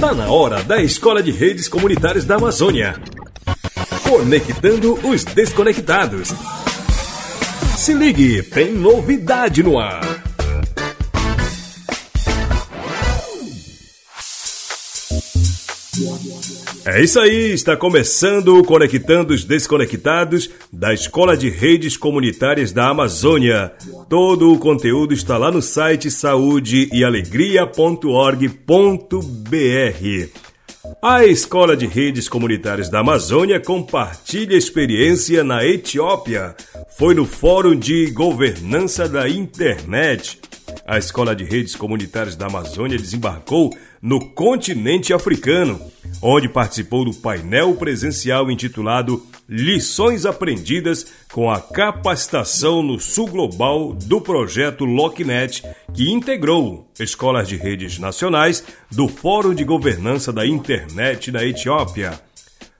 Tá na hora da Escola de Redes Comunitárias da Amazônia. Conectando os desconectados. Se ligue, tem novidade no ar. É isso aí, está começando o Conectando os Desconectados da Escola de Redes Comunitárias da Amazônia. Todo o conteúdo está lá no site saudeealegria.org.br. A Escola de Redes Comunitárias da Amazônia compartilha experiência na Etiópia. Foi no Fórum de Governança da Internet. A Escola de Redes Comunitárias da Amazônia desembarcou no continente africano, onde participou do painel presencial intitulado Lições Aprendidas com a Capacitação no Sul Global do projeto LockNet, que integrou escolas de redes nacionais do Fórum de Governança da Internet da Etiópia.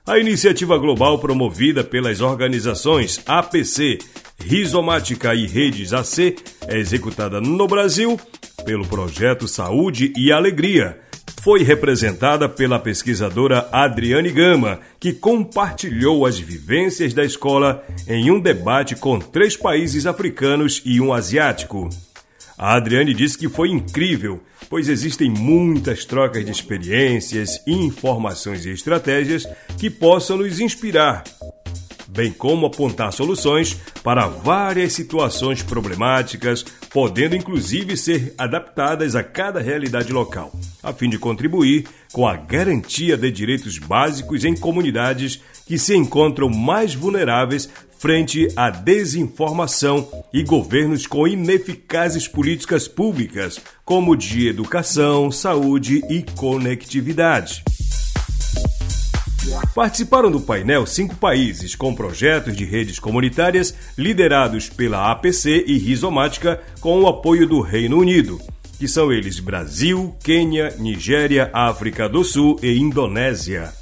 A iniciativa global promovida pelas organizações APC, Rizomática e Redes AC é executada no Brasil pelo projeto Saúde e Alegria foi representada pela pesquisadora Adriane Gama, que compartilhou as vivências da escola em um debate com três países africanos e um asiático. A Adriane disse que foi incrível, pois existem muitas trocas de experiências, informações e estratégias que possam nos inspirar bem como apontar soluções para várias situações problemáticas, podendo inclusive ser adaptadas a cada realidade local, a fim de contribuir com a garantia de direitos básicos em comunidades que se encontram mais vulneráveis frente à desinformação e governos com ineficazes políticas públicas, como de educação, saúde e conectividade. Participaram do painel cinco países com projetos de redes comunitárias liderados pela APC e Rizomática com o apoio do Reino Unido, que são eles Brasil, Quênia, Nigéria, África do Sul e Indonésia.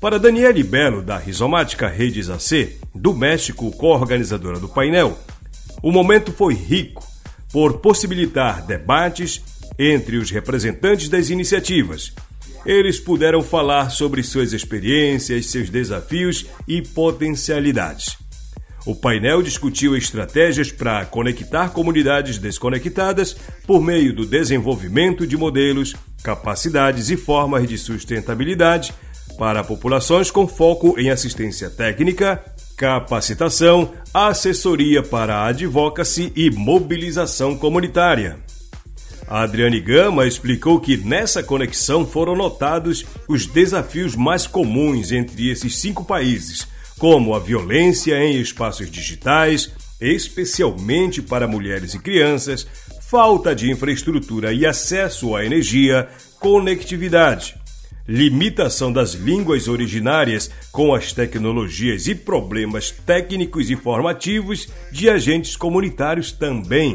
Para Daniele Belo, da Rizomática Redes AC, do México, co-organizadora do painel, o momento foi rico por possibilitar debates entre os representantes das iniciativas eles puderam falar sobre suas experiências, seus desafios e potencialidades. O painel discutiu estratégias para conectar comunidades desconectadas por meio do desenvolvimento de modelos, capacidades e formas de sustentabilidade para populações com foco em assistência técnica, capacitação, assessoria para advocacy e mobilização comunitária. A Adriane Gama explicou que nessa conexão foram notados os desafios mais comuns entre esses cinco países, como a violência em espaços digitais, especialmente para mulheres e crianças, falta de infraestrutura e acesso à energia, conectividade, limitação das línguas originárias com as tecnologias e problemas técnicos e formativos de agentes comunitários também.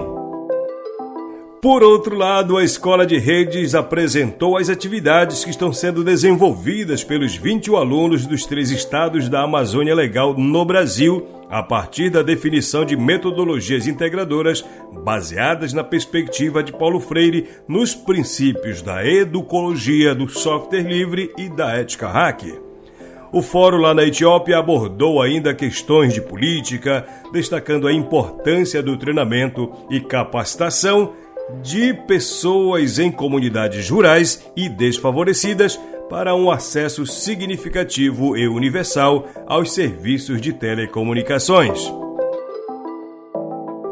Por outro lado, a Escola de Redes apresentou as atividades que estão sendo desenvolvidas pelos 21 alunos dos três estados da Amazônia Legal no Brasil, a partir da definição de metodologias integradoras baseadas na perspectiva de Paulo Freire nos princípios da educologia, do software livre e da ética hacker. O fórum lá na Etiópia abordou ainda questões de política, destacando a importância do treinamento e capacitação de pessoas em comunidades rurais e desfavorecidas para um acesso significativo e universal aos serviços de telecomunicações.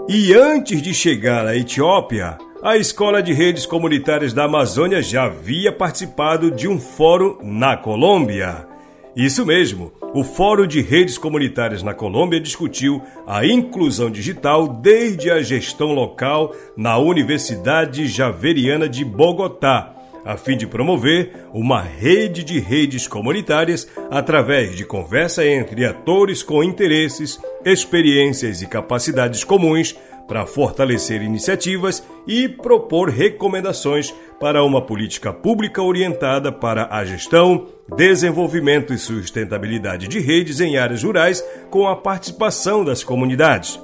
E antes de chegar à Etiópia, a Escola de Redes Comunitárias da Amazônia já havia participado de um fórum na Colômbia. Isso mesmo, o Fórum de Redes Comunitárias na Colômbia discutiu a inclusão digital desde a gestão local na Universidade Javeriana de Bogotá, a fim de promover uma rede de redes comunitárias através de conversa entre atores com interesses, experiências e capacidades comuns para fortalecer iniciativas e propor recomendações para uma política pública orientada para a gestão, desenvolvimento e sustentabilidade de redes em áreas rurais com a participação das comunidades.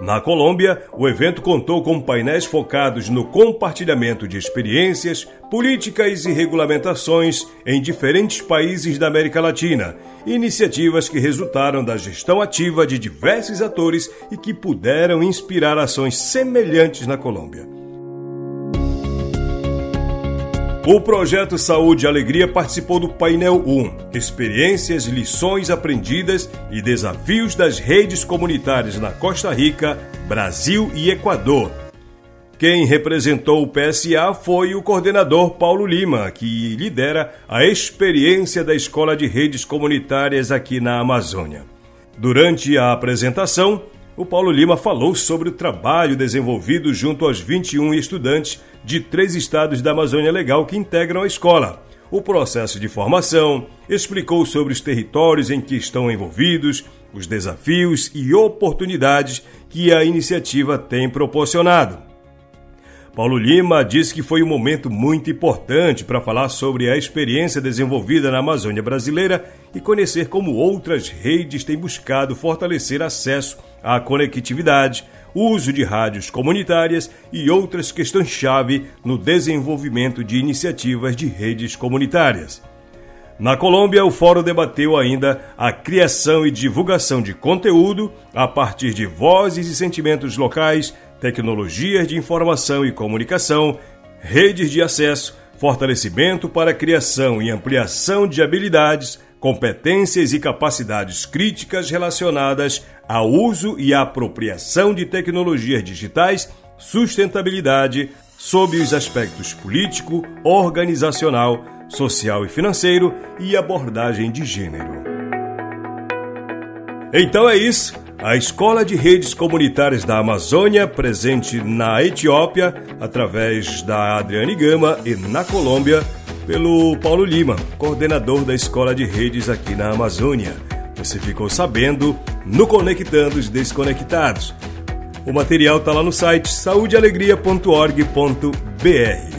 Na Colômbia, o evento contou com painéis focados no compartilhamento de experiências, políticas e regulamentações em diferentes países da América Latina, iniciativas que resultaram da gestão ativa de diversos atores e que puderam inspirar ações semelhantes na Colômbia. O projeto Saúde e Alegria participou do painel 1, Experiências, lições aprendidas e desafios das redes comunitárias na Costa Rica, Brasil e Equador. Quem representou o PSA foi o coordenador Paulo Lima, que lidera a experiência da Escola de Redes Comunitárias aqui na Amazônia. Durante a apresentação, o Paulo Lima falou sobre o trabalho desenvolvido junto aos 21 estudantes de três estados da Amazônia Legal que integram a escola, o processo de formação, explicou sobre os territórios em que estão envolvidos, os desafios e oportunidades que a iniciativa tem proporcionado. Paulo Lima disse que foi um momento muito importante para falar sobre a experiência desenvolvida na Amazônia brasileira e conhecer como outras redes têm buscado fortalecer acesso à conectividade, uso de rádios comunitárias e outras questões-chave no desenvolvimento de iniciativas de redes comunitárias. Na Colômbia, o fórum debateu ainda a criação e divulgação de conteúdo a partir de vozes e sentimentos locais tecnologias de informação e comunicação, redes de acesso, fortalecimento para a criação e ampliação de habilidades, competências e capacidades críticas relacionadas ao uso e à apropriação de tecnologias digitais, sustentabilidade, sob os aspectos político, organizacional, social e financeiro e abordagem de gênero. Então é isso. A Escola de Redes Comunitárias da Amazônia, presente na Etiópia, através da Adriane Gama, e na Colômbia, pelo Paulo Lima, coordenador da Escola de Redes aqui na Amazônia. Você ficou sabendo no Conectando os Desconectados. O material está lá no site saudealegria.org.br.